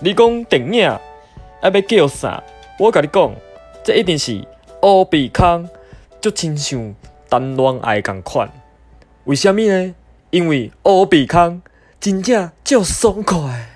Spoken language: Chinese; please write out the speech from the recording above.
你讲电影啊要叫啥？我甲你讲，这一定是乌比康，就亲像谈恋爱共款。为虾米呢？因为乌比康真正足爽快。